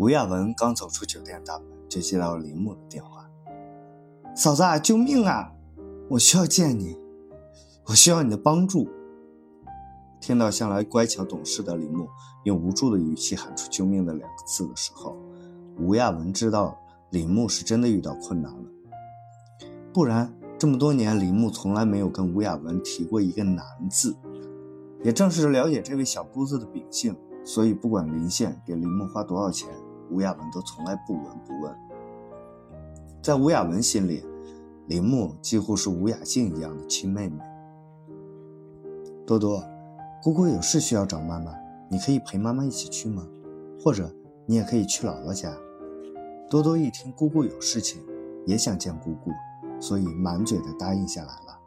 吴亚文刚走出酒店大门，就接到了林木的电话：“嫂子，救命啊！我需要见你，我需要你的帮助。”听到向来乖巧懂事的林木用无助的语气喊出“救命”的两个字的时候，吴亚文知道林木是真的遇到困难了。不然，这么多年，林木从来没有跟吴亚文提过一个难字。也正是了解这位小姑子的秉性，所以不管林县给林木花多少钱，吴亚文都从来不闻不问。在吴亚文心里，林木几乎是吴雅静一样的亲妹妹。多多。姑姑有事需要找妈妈，你可以陪妈妈一起去吗？或者你也可以去姥姥家。多多一听姑姑有事情，也想见姑姑，所以满嘴的答应下来了。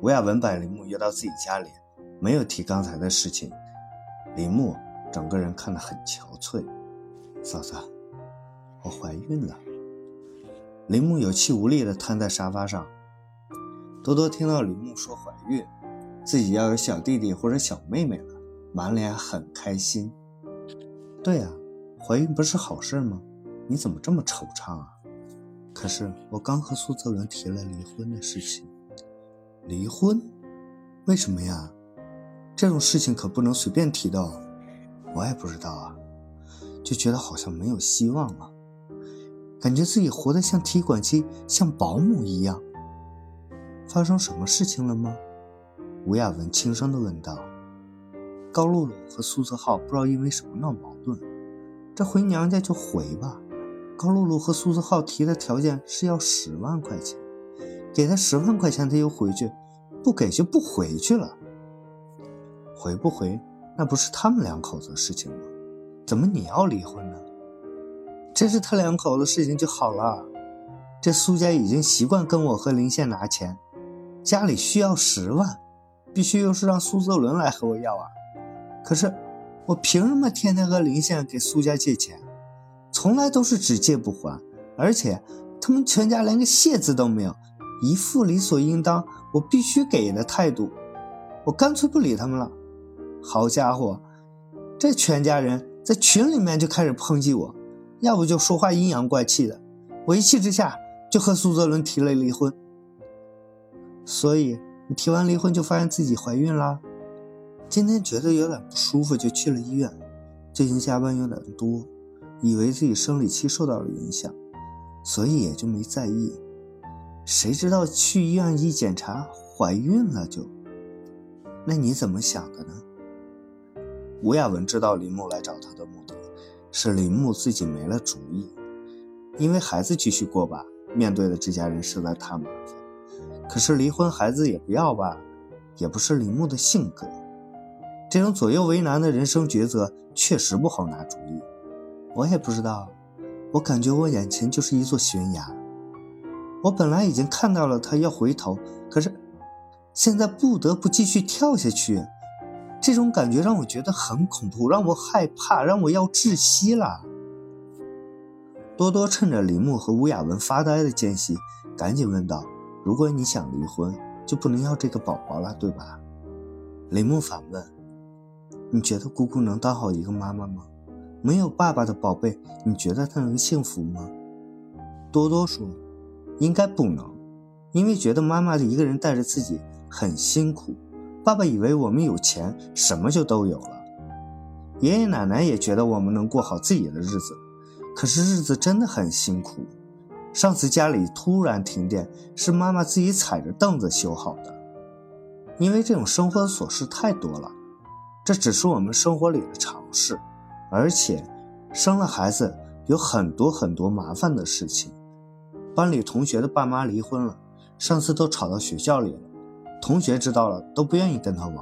吴亚文把林木约到自己家里，没有提刚才的事情。林木整个人看得很憔悴。嫂子，我怀孕了。林木有气无力地瘫在沙发上。多多听到林木说怀孕。自己要有小弟弟或者小妹妹了，满脸很开心。对啊，怀孕不是好事吗？你怎么这么惆怅啊？可是我刚和苏泽伦提了离婚的事情。离婚？为什么呀？这种事情可不能随便提的。我也不知道啊，就觉得好像没有希望了，感觉自己活得像提款机，像保姆一样。发生什么事情了吗？吴亚文轻声地问道：“高露露和苏泽浩不知道因为什么闹矛盾，这回娘家就回吧。高露露和苏泽浩提的条件是要十万块钱，给他十万块钱他就回去，不给就不回去了。回不回那不是他们两口子的事情吗？怎么你要离婚呢？这是他两口子事情就好了。这苏家已经习惯跟我和林宪拿钱，家里需要十万。”必须又是让苏泽伦来和我要啊！可是我凭什么天天和林县给苏家借钱？从来都是只借不还，而且他们全家连个谢字都没有，一副理所应当我必须给的态度。我干脆不理他们了。好家伙，这全家人在群里面就开始抨击我，要不就说话阴阳怪气的。我一气之下就和苏泽伦提了离婚。所以。你提完离婚就发现自己怀孕了，今天觉得有点不舒服，就去了医院。最近加班有点多，以为自己生理期受到了影响，所以也就没在意。谁知道去医院一检查，怀孕了就。那你怎么想的呢？吴亚文知道林木来找他的目的是林木自己没了主意，因为孩子继续过吧，面对的这家人实在太麻烦。可是离婚，孩子也不要吧，也不是林木的性格。这种左右为难的人生抉择，确实不好拿主意。我也不知道，我感觉我眼前就是一座悬崖。我本来已经看到了他要回头，可是现在不得不继续跳下去。这种感觉让我觉得很恐怖，让我害怕，让我要窒息了。多多趁着林木和吴雅文发呆的间隙，赶紧问道。如果你想离婚，就不能要这个宝宝了，对吧？林木反问：“你觉得姑姑能当好一个妈妈吗？没有爸爸的宝贝，你觉得她能幸福吗？”多多说：“应该不能，因为觉得妈妈一个人带着自己很辛苦。爸爸以为我们有钱，什么就都有了。爷爷奶奶也觉得我们能过好自己的日子，可是日子真的很辛苦。”上次家里突然停电，是妈妈自己踩着凳子修好的。因为这种生活的琐事太多了，这只是我们生活里的常事。而且，生了孩子有很多很多麻烦的事情。班里同学的爸妈离婚了，上次都吵到学校里了，同学知道了都不愿意跟他玩。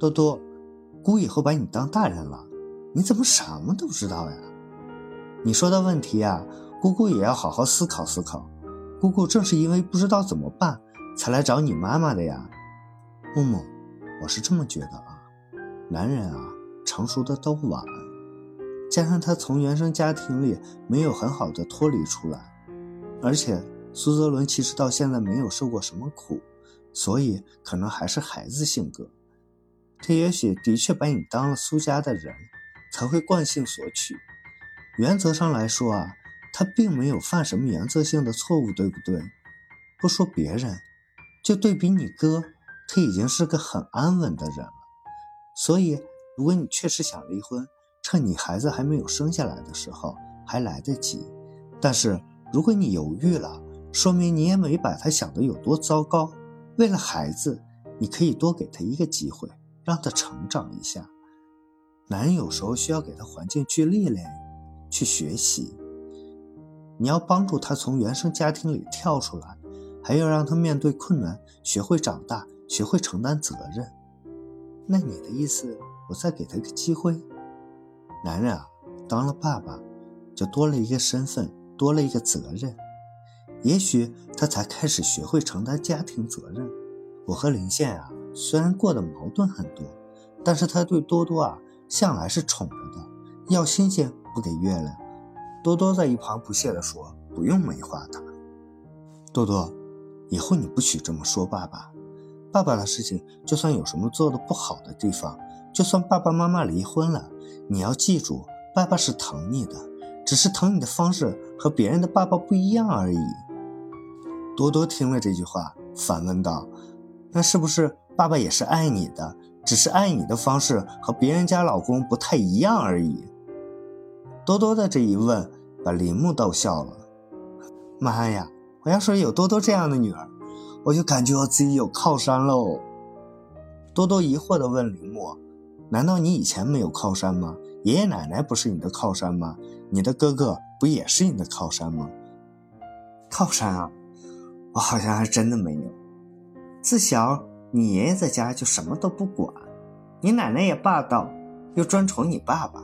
多多，姑以后把你当大人了，你怎么什么都知道呀？你说的问题呀？姑姑也要好好思考思考。姑姑正是因为不知道怎么办，才来找你妈妈的呀。木木，我是这么觉得啊。男人啊，成熟的都晚，加上他从原生家庭里没有很好的脱离出来，而且苏泽伦其实到现在没有受过什么苦，所以可能还是孩子性格。他也许的确把你当了苏家的人，才会惯性索取。原则上来说啊，他并没有犯什么原则性的错误，对不对？不说别人，就对比你哥，他已经是个很安稳的人了。所以，如果你确实想离婚，趁你孩子还没有生下来的时候还来得及。但是，如果你犹豫了，说明你也没把他想的有多糟糕。为了孩子，你可以多给他一个机会，让他成长一下。男人有时候需要给他环境去历练，去学习。你要帮助他从原生家庭里跳出来，还要让他面对困难，学会长大，学会承担责任。那你的意思，我再给他一个机会？男人啊，当了爸爸，就多了一个身份，多了一个责任。也许他才开始学会承担家庭责任。我和林宪啊，虽然过得矛盾很多，但是他对多多啊。向来是宠着的，要星星不给月亮。多多在一旁不屑地说：“不用美化他。”多多，以后你不许这么说爸爸。爸爸的事情，就算有什么做的不好的地方，就算爸爸妈妈离婚了，你要记住，爸爸是疼你的，只是疼你的方式和别人的爸爸不一样而已。多多听了这句话，反问道：“那是不是爸爸也是爱你的？”只是爱你的方式和别人家老公不太一样而已。多多的这一问，把林木逗笑了。妈呀！我要是有多多这样的女儿，我就感觉我自己有靠山喽。多多疑惑地问林木：“难道你以前没有靠山吗？爷爷奶奶不是你的靠山吗？你的哥哥不也是你的靠山吗？”靠山啊，我好像还真的没有。自小。你爷爷在家就什么都不管，你奶奶也霸道，又专宠你爸爸。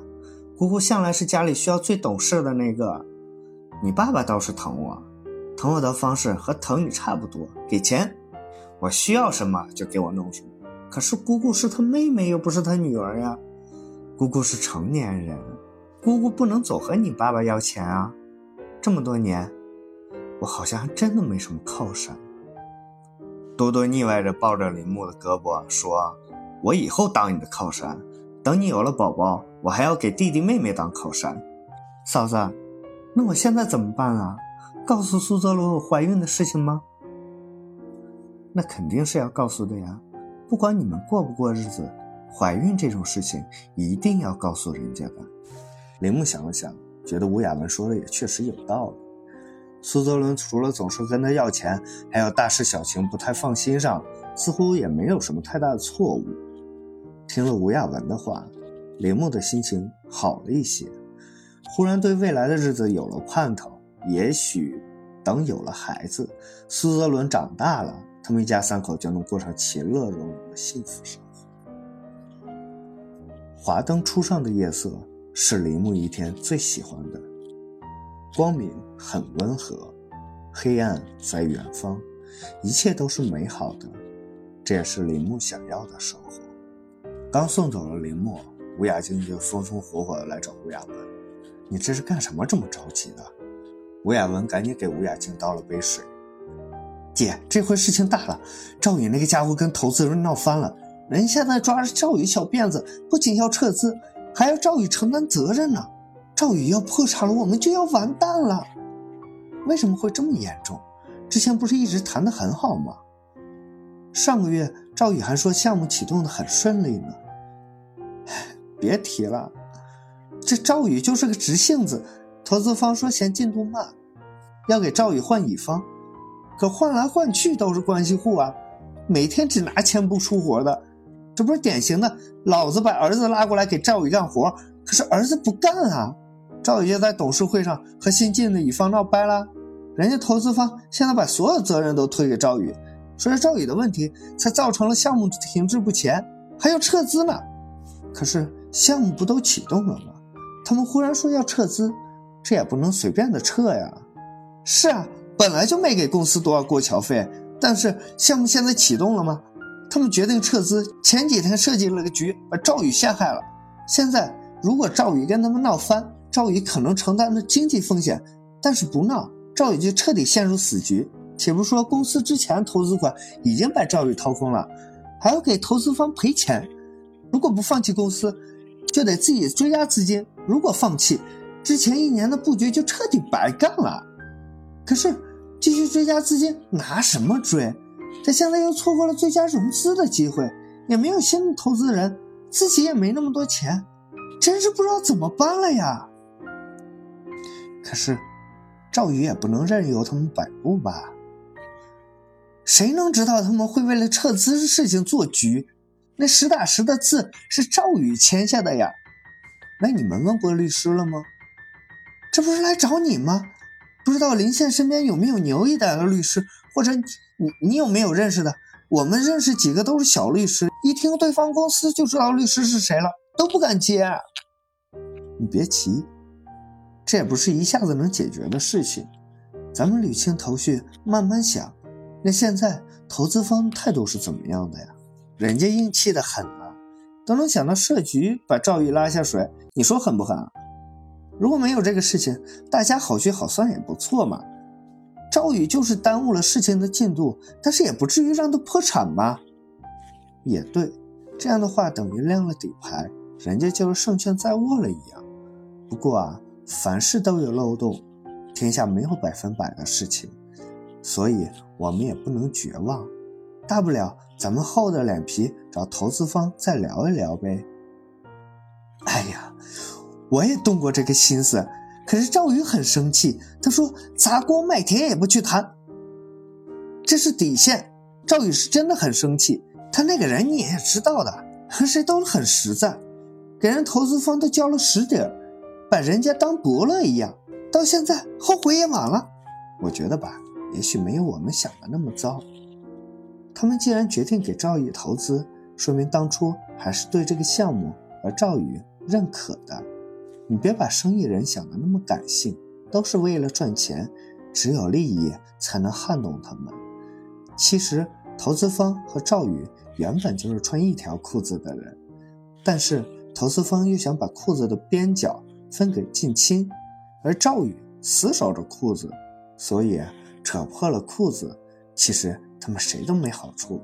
姑姑向来是家里需要最懂事的那个，你爸爸倒是疼我，疼我的方式和疼你差不多，给钱，我需要什么就给我弄什么。可是姑姑是他妹妹，又不是他女儿呀。姑姑是成年人，姑姑不能总和你爸爸要钱啊。这么多年，我好像还真的没什么靠山。多多腻歪着抱着林木的胳膊说：“我以后当你的靠山，等你有了宝宝，我还要给弟弟妹妹当靠山。”嫂子，那我现在怎么办啊？告诉苏泽罗我怀孕的事情吗？那肯定是要告诉的呀。不管你们过不过日子，怀孕这种事情一定要告诉人家的。林木想了想，觉得吴雅文说的也确实有道理。苏泽伦除了总是跟他要钱，还有大事小情不太放心上，似乎也没有什么太大的错误。听了吴亚文的话，林木的心情好了一些，忽然对未来的日子有了盼头。也许等有了孩子，苏泽伦长大了，他们一家三口就能过上其乐融融的幸福生活。华灯初上的夜色是林木一天最喜欢的。光明很温和，黑暗在远方，一切都是美好的。这也是林木想要的生活。刚送走了林木，吴雅静就风风火火的来找吴雅文：“你这是干什么这么着急的？”吴雅文赶紧给吴雅静倒了杯水：“姐，这回事情大了，赵宇那个家伙跟投资人闹翻了，人现在抓着赵宇小辫子，不仅要撤资，还要赵宇承担责任呢。”赵宇要破产了，我们就要完蛋了。为什么会这么严重？之前不是一直谈得很好吗？上个月赵宇还说项目启动的很顺利呢。别提了，这赵宇就是个直性子。投资方说嫌进度慢，要给赵宇换乙方，可换来换去都是关系户啊，每天只拿钱不出活的，这不是典型的老子把儿子拉过来给赵宇干活，可是儿子不干啊。赵宇就在董事会上和新进的乙方闹掰了，人家投资方现在把所有责任都推给赵宇，说是赵宇的问题才造成了项目停滞不前，还要撤资呢。可是项目不都启动了吗？他们忽然说要撤资，这也不能随便的撤呀。是啊，本来就没给公司多少过桥费，但是项目现在启动了吗？他们决定撤资，前几天设计了个局，把赵宇陷害了。现在如果赵宇跟他们闹翻，赵宇可能承担的经济风险，但是不闹，赵宇就彻底陷入死局。且不说公司之前投资款已经把赵宇掏空了，还要给投资方赔钱。如果不放弃公司，就得自己追加资金；如果放弃，之前一年的布局就彻底白干了。可是继续追加资金，拿什么追？他现在又错过了最佳融资的机会，也没有新的投资人，自己也没那么多钱，真是不知道怎么办了呀。可是赵宇也不能任由他们摆布吧？谁能知道他们会为了撤资的事情做局？那实打实的字是赵宇签下的呀。那你们问过律师了吗？这不是来找你吗？不知道林宪身边有没有牛一点的律师，或者你你有没有认识的？我们认识几个都是小律师，一听对方公司就知道律师是谁了，都不敢接。你别急，这也不是一下子能解决的事情，咱们捋清头绪，慢慢想。那现在投资方态度是怎么样的呀？人家硬气的很啊，都能想到设局把赵宇拉下水，你说狠不狠啊？如果没有这个事情，大家好聚好散也不错嘛。赵宇就是耽误了事情的进度，但是也不至于让他破产吧？也对，这样的话等于亮了底牌，人家就是胜券在握了一样。不过啊，凡事都有漏洞，天下没有百分百的事情。所以，我们也不能绝望，大不了咱们厚着脸皮找投资方再聊一聊呗。哎呀，我也动过这个心思，可是赵宇很生气，他说砸锅卖铁也不去谈，这是底线。赵宇是真的很生气，他那个人你也知道的，和谁都很实在，给人投资方都交了实底儿，把人家当伯乐一样，到现在后悔也晚了。我觉得吧。也许没有我们想的那么糟。他们既然决定给赵宇投资，说明当初还是对这个项目和赵宇认可的。你别把生意人想的那么感性，都是为了赚钱，只有利益才能撼动他们。其实投资方和赵宇原本就是穿一条裤子的人，但是投资方又想把裤子的边角分给近亲，而赵宇死守着裤子，所以。扯破了裤子，其实他们谁都没好处。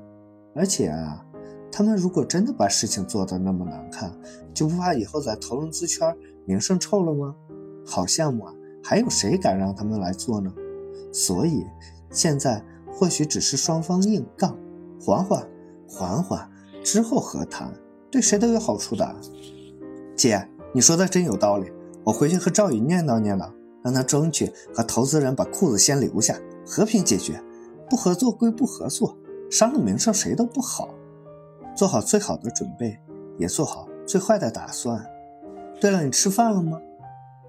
而且啊，他们如果真的把事情做得那么难看，就不怕以后在投融资圈名声臭了吗？好项目啊，还有谁敢让他们来做呢？所以现在或许只是双方硬杠，缓缓，缓缓之后和谈，对谁都有好处的。姐，你说的真有道理，我回去和赵宇念叨念叨，让他争取和投资人把裤子先留下。和平解决，不合作归不合作，伤了名声谁都不好。做好最好的准备，也做好最坏的打算。对了，你吃饭了吗？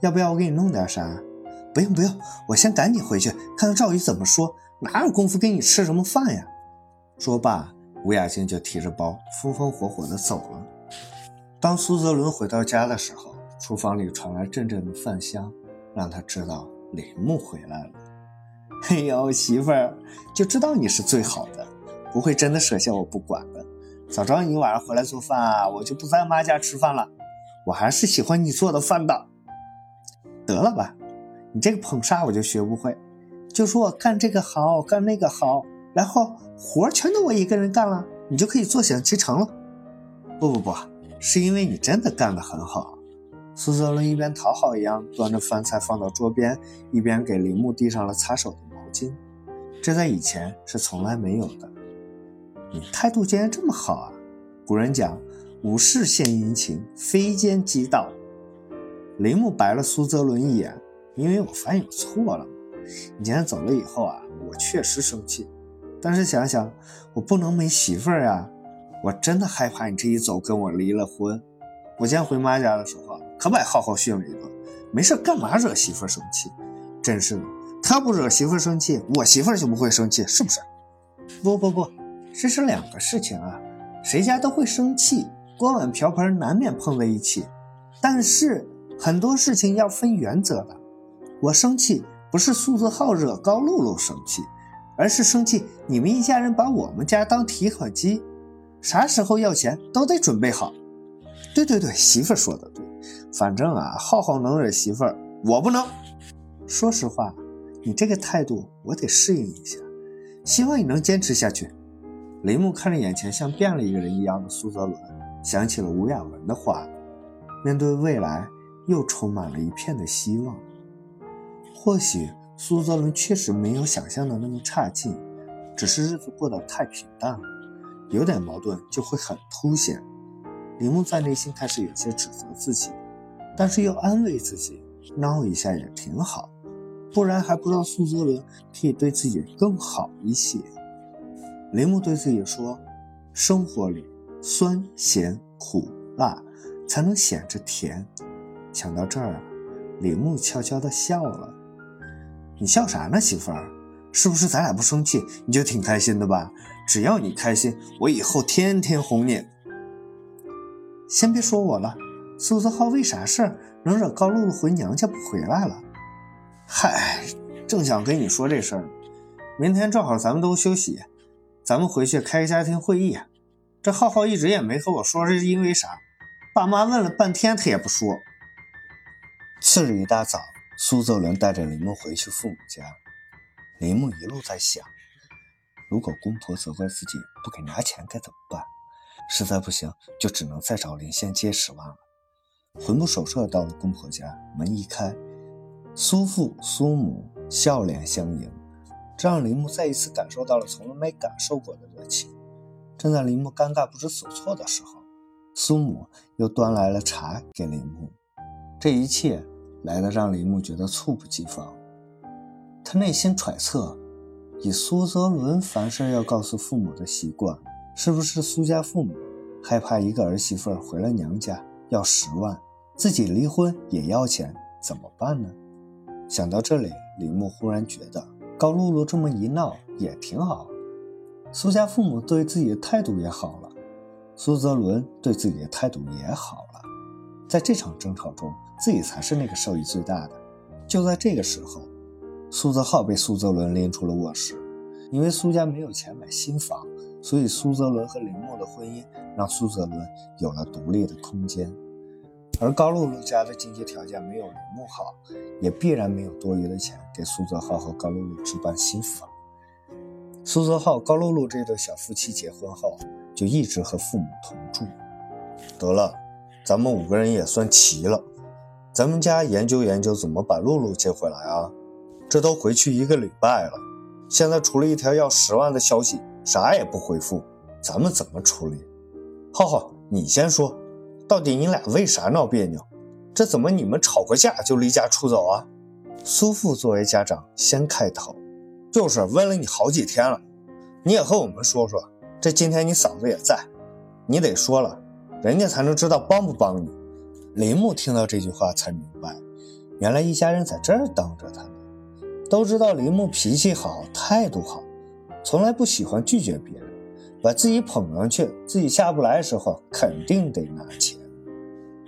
要不要我给你弄点啥？不用不用，我先赶紧回去看看赵宇怎么说。哪有功夫给你吃什么饭呀？说罢，吴雅静就提着包，风风火火地走了。当苏泽伦回到家的时候，厨房里传来阵阵的饭香，让他知道林木回来了。哎呦，媳妇儿，就知道你是最好的，不会真的舍下我不管的。早知道你晚上回来做饭啊，我就不在妈家吃饭了。我还是喜欢你做的饭的。得了吧，你这个捧杀我就学不会。就说我干这个好，干那个好，然后活全都我一个人干了，你就可以坐享其成了。不不不，是因为你真的干得很好。苏泽伦一边讨好一样端着饭菜放到桌边，一边给铃木递上了擦手的毛巾。这在以前是从来没有的。你态度竟然这么好啊！古人讲“无事献殷勤，非奸即盗”。铃木白了苏泽伦一眼，因为我发现有错了。你今天走了以后啊，我确实生气。但是想想，我不能没媳妇儿啊！我真的害怕你这一走跟我离了婚。我今天回妈家的时候。可把浩浩训了一顿，没事干嘛惹媳妇生气？真是的，他不惹媳妇生气，我媳妇就不会生气，是不是？不不不，这是两个事情啊。谁家都会生气，锅碗瓢盆难免碰在一起。但是很多事情要分原则的。我生气不是苏子浩惹高露露生气，而是生气你们一家人把我们家当提款机，啥时候要钱都得准备好。对对对，媳妇儿说的对。反正啊，浩浩能惹媳妇儿，我不能。说实话，你这个态度我得适应一下，希望你能坚持下去。雷木看着眼前像变了一个人一样的苏泽伦，想起了吴雅文的话：面对未来，又充满了一片的希望。或许苏泽伦确实没有想象的那么差劲，只是日子过得太平淡了，有点矛盾就会很凸显。铃木在内心开始有些指责自己，但是又安慰自己，闹一下也挺好，不然还不知道苏泽伦可以对自己更好一些。铃木对自己说：“生活里酸咸苦辣才能显着甜。”想到这儿，铃木悄悄地笑了。“你笑啥呢，媳妇儿？是不是咱俩不生气你就挺开心的吧？只要你开心，我以后天天哄你。”先别说我了，苏泽浩为啥事儿能惹高露露回娘家不回来了？嗨，正想跟你说这事儿，明天正好咱们都休息，咱们回去开个家庭会议。这浩浩一直也没和我说是因为啥，爸妈问了半天他也不说。次日一大早，苏泽伦带着林木回去父母家，林木一路在想，如果公婆责怪自己不给拿钱该怎么办？实在不行，就只能再找林仙借十万了。魂不守舍到了公婆家，门一开，苏父苏母笑脸相迎，这让林木再一次感受到了从来没感受过的热情。正在林木尴尬不知所措的时候，苏母又端来了茶给林木。这一切来的让林木觉得猝不及防。他内心揣测，以苏泽伦凡事要告诉父母的习惯。是不是苏家父母害怕一个儿媳妇回了娘家要十万，自己离婚也要钱，怎么办呢？想到这里，李牧忽然觉得高露露这么一闹也挺好。苏家父母对自己的态度也好了，苏泽伦对自己的态度也好了，在这场争吵中，自己才是那个受益最大的。就在这个时候，苏泽浩被苏泽伦拎出了卧室，因为苏家没有钱买新房。所以苏泽伦和林木的婚姻让苏泽伦有了独立的空间，而高露露家的经济条件没有林木好，也必然没有多余的钱给苏泽浩和高露露置办新房。苏泽浩、高露露这对小夫妻结婚后就一直和父母同住。得了，咱们五个人也算齐了，咱们家研究研究怎么把露露接回来啊！这都回去一个礼拜了，现在除了一条要十万的消息。啥也不回复，咱们怎么处理？浩浩，你先说，到底你俩为啥闹别扭？这怎么你们吵个架就离家出走啊？苏父作为家长先开头，就是问了你好几天了，你也和我们说说。这今天你嫂子也在，你得说了，人家才能知道帮不帮你。林木听到这句话才明白，原来一家人在这儿等着他呢。都知道林木脾气好，态度好。从来不喜欢拒绝别人，把自己捧上去，自己下不来的时候肯定得拿钱。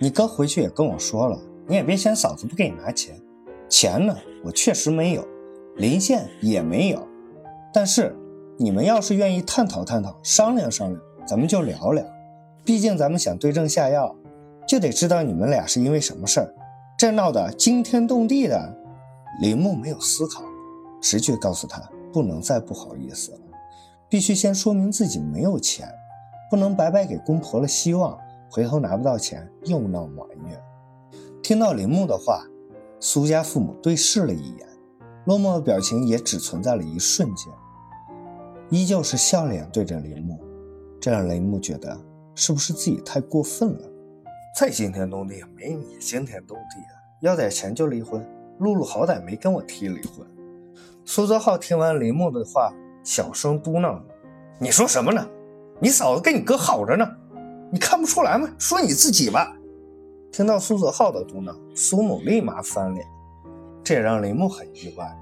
你哥回去也跟我说了，你也别嫌嫂子不给你拿钱。钱呢，我确实没有，林县也没有。但是你们要是愿意探讨探讨，商量商量，咱们就聊聊。毕竟咱们想对症下药，就得知道你们俩是因为什么事儿，这闹得惊天动地的。林木没有思考，直觉告诉他。不能再不好意思了，必须先说明自己没有钱，不能白白给公婆了希望，回头拿不到钱又闹埋怨。听到铃木的话，苏家父母对视了一眼，落寞的表情也只存在了一瞬间，依旧是笑脸对着铃木，这让铃木觉得是不是自己太过分了？再惊天动地也没你惊天动地啊！要点钱就离婚，露露好歹没跟我提离婚。苏泽浩听完林木的话，小声嘟囔：“你说什么呢？你嫂子跟你哥好着呢，你看不出来吗？说你自己吧。”听到苏泽浩的嘟囔，苏母立马翻脸，这也让林木很意外。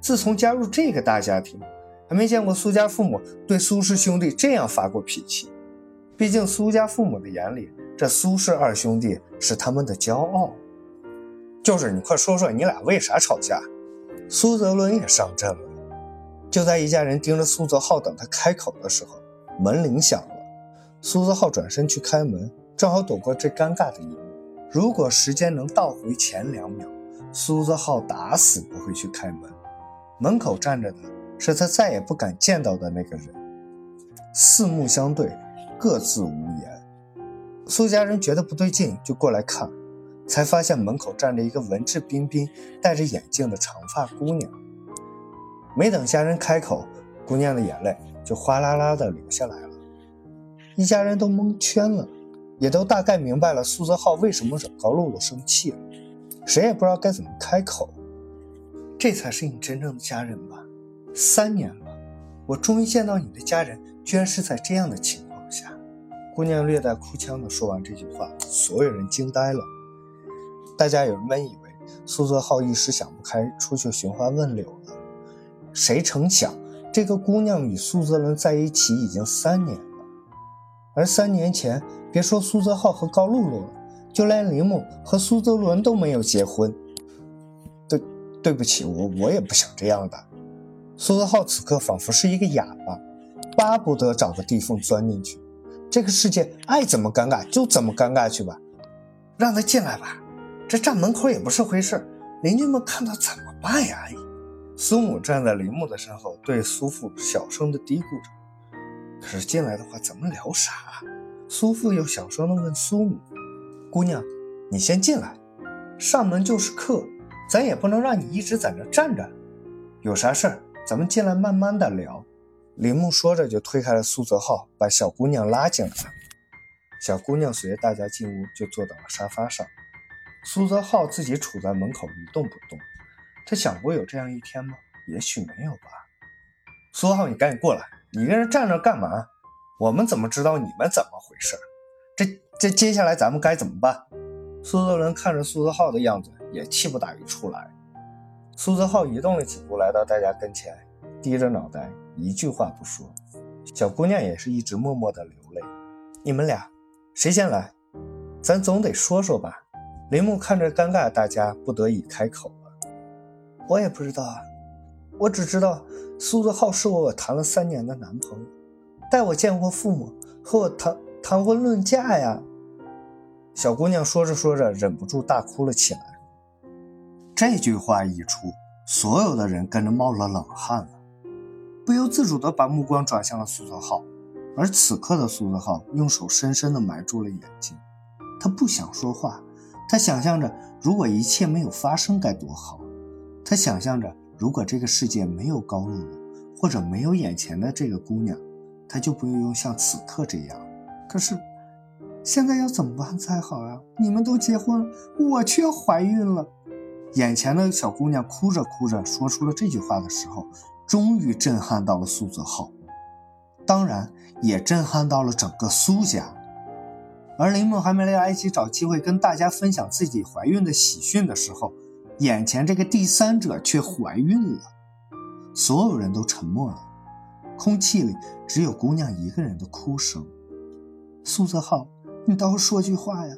自从加入这个大家庭，还没见过苏家父母对苏氏兄弟这样发过脾气。毕竟苏家父母的眼里，这苏氏二兄弟是他们的骄傲。就是你快说说，你俩为啥吵架？苏泽伦也上阵了。就在一家人盯着苏泽浩等他开口的时候，门铃响了。苏泽浩转身去开门，正好躲过这尴尬的一幕。如果时间能倒回前两秒，苏泽浩打死不会去开门。门口站着的是他再也不敢见到的那个人。四目相对，各自无言。苏家人觉得不对劲，就过来看。才发现门口站着一个文质彬彬、戴着眼镜的长发姑娘。没等家人开口，姑娘的眼泪就哗啦啦的流下来了。一家人都蒙圈了，也都大概明白了苏泽浩为什么惹高露露生气了，谁也不知道该怎么开口。这才是你真正的家人吧？三年了，我终于见到你的家人，居然是在这样的情况下。姑娘略带哭腔的说完这句话，所有人惊呆了。大家原本以为苏泽浩一时想不开，出去寻花问柳了。谁成想，这个姑娘与苏泽伦在一起已经三年了。而三年前，别说苏泽浩和高露露了，就连林木和苏泽伦都没有结婚。对，对不起，我我也不想这样的。苏泽浩此刻仿佛是一个哑巴，巴不得找个地缝钻进去。这个世界爱怎么尴尬就怎么尴尬去吧，让他进来吧。这站门口也不是回事，邻居们看到怎么办呀？阿姨苏母站在林木的身后，对苏父小声的嘀咕着。可是进来的话，怎么聊啥？苏父又小声的问苏母：“姑娘，你先进来，上门就是客，咱也不能让你一直在那站着。有啥事儿，咱们进来慢慢的聊。”林木说着就推开了苏泽浩，把小姑娘拉进来了。小姑娘随着大家进屋，就坐到了沙发上。苏泽浩自己杵在门口一动不动。他想过有这样一天吗？也许没有吧。苏浩，你赶紧过来！你一个人站着干嘛？我们怎么知道你们怎么回事？这这接下来咱们该怎么办？苏泽伦看着苏泽浩的样子，也气不打一处来。苏泽浩移动了几步，来到大家跟前，低着脑袋，一句话不说。小姑娘也是一直默默的流泪。你们俩谁先来？咱总得说说吧。林木看着尴尬大家，不得已开口了。我也不知道啊，我只知道苏泽浩是我谈了三年的男朋友，带我见过父母，和我谈谈婚论嫁呀。小姑娘说着说着，忍不住大哭了起来。这句话一出，所有的人跟着冒了冷汗了，不由自主地把目光转向了苏泽浩。而此刻的苏泽浩用手深深地埋住了眼睛，他不想说话，他想象着如果一切没有发生该多好。他想象着，如果这个世界没有高露露，或者没有眼前的这个姑娘，他就不用像此刻这样。可是，现在要怎么办才好呀？你们都结婚了，我却怀孕了。眼前的小姑娘哭着哭着说出了这句话的时候，终于震撼到了苏泽浩，当然也震撼到了整个苏家。而林梦还没来得及找机会跟大家分享自己怀孕的喜讯的时候。眼前这个第三者却怀孕了，所有人都沉默了，空气里只有姑娘一个人的哭声。苏泽浩，你倒是说句话呀！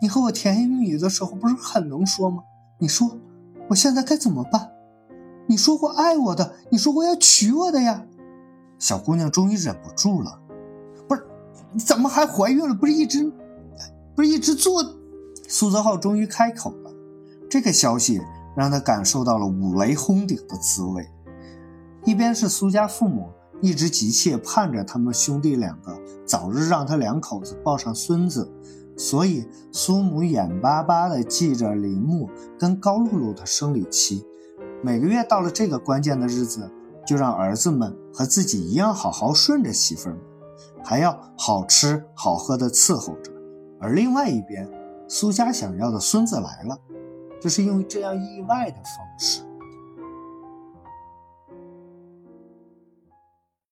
你和我甜言蜜语的时候不是很能说吗？你说，我现在该怎么办？你说过爱我的，你说过要娶我的呀！小姑娘终于忍不住了，不是，你怎么还怀孕了？不是一直，不是一直做？苏泽浩终于开口了。这个消息让他感受到了五雷轰顶的滋味。一边是苏家父母一直急切盼着他们兄弟两个早日让他两口子抱上孙子，所以苏母眼巴巴地记着林木跟高露露的生理期，每个月到了这个关键的日子，就让儿子们和自己一样好好顺着媳妇儿们，还要好吃好喝的伺候着。而另外一边，苏家想要的孙子来了。就是用这样意外的方式。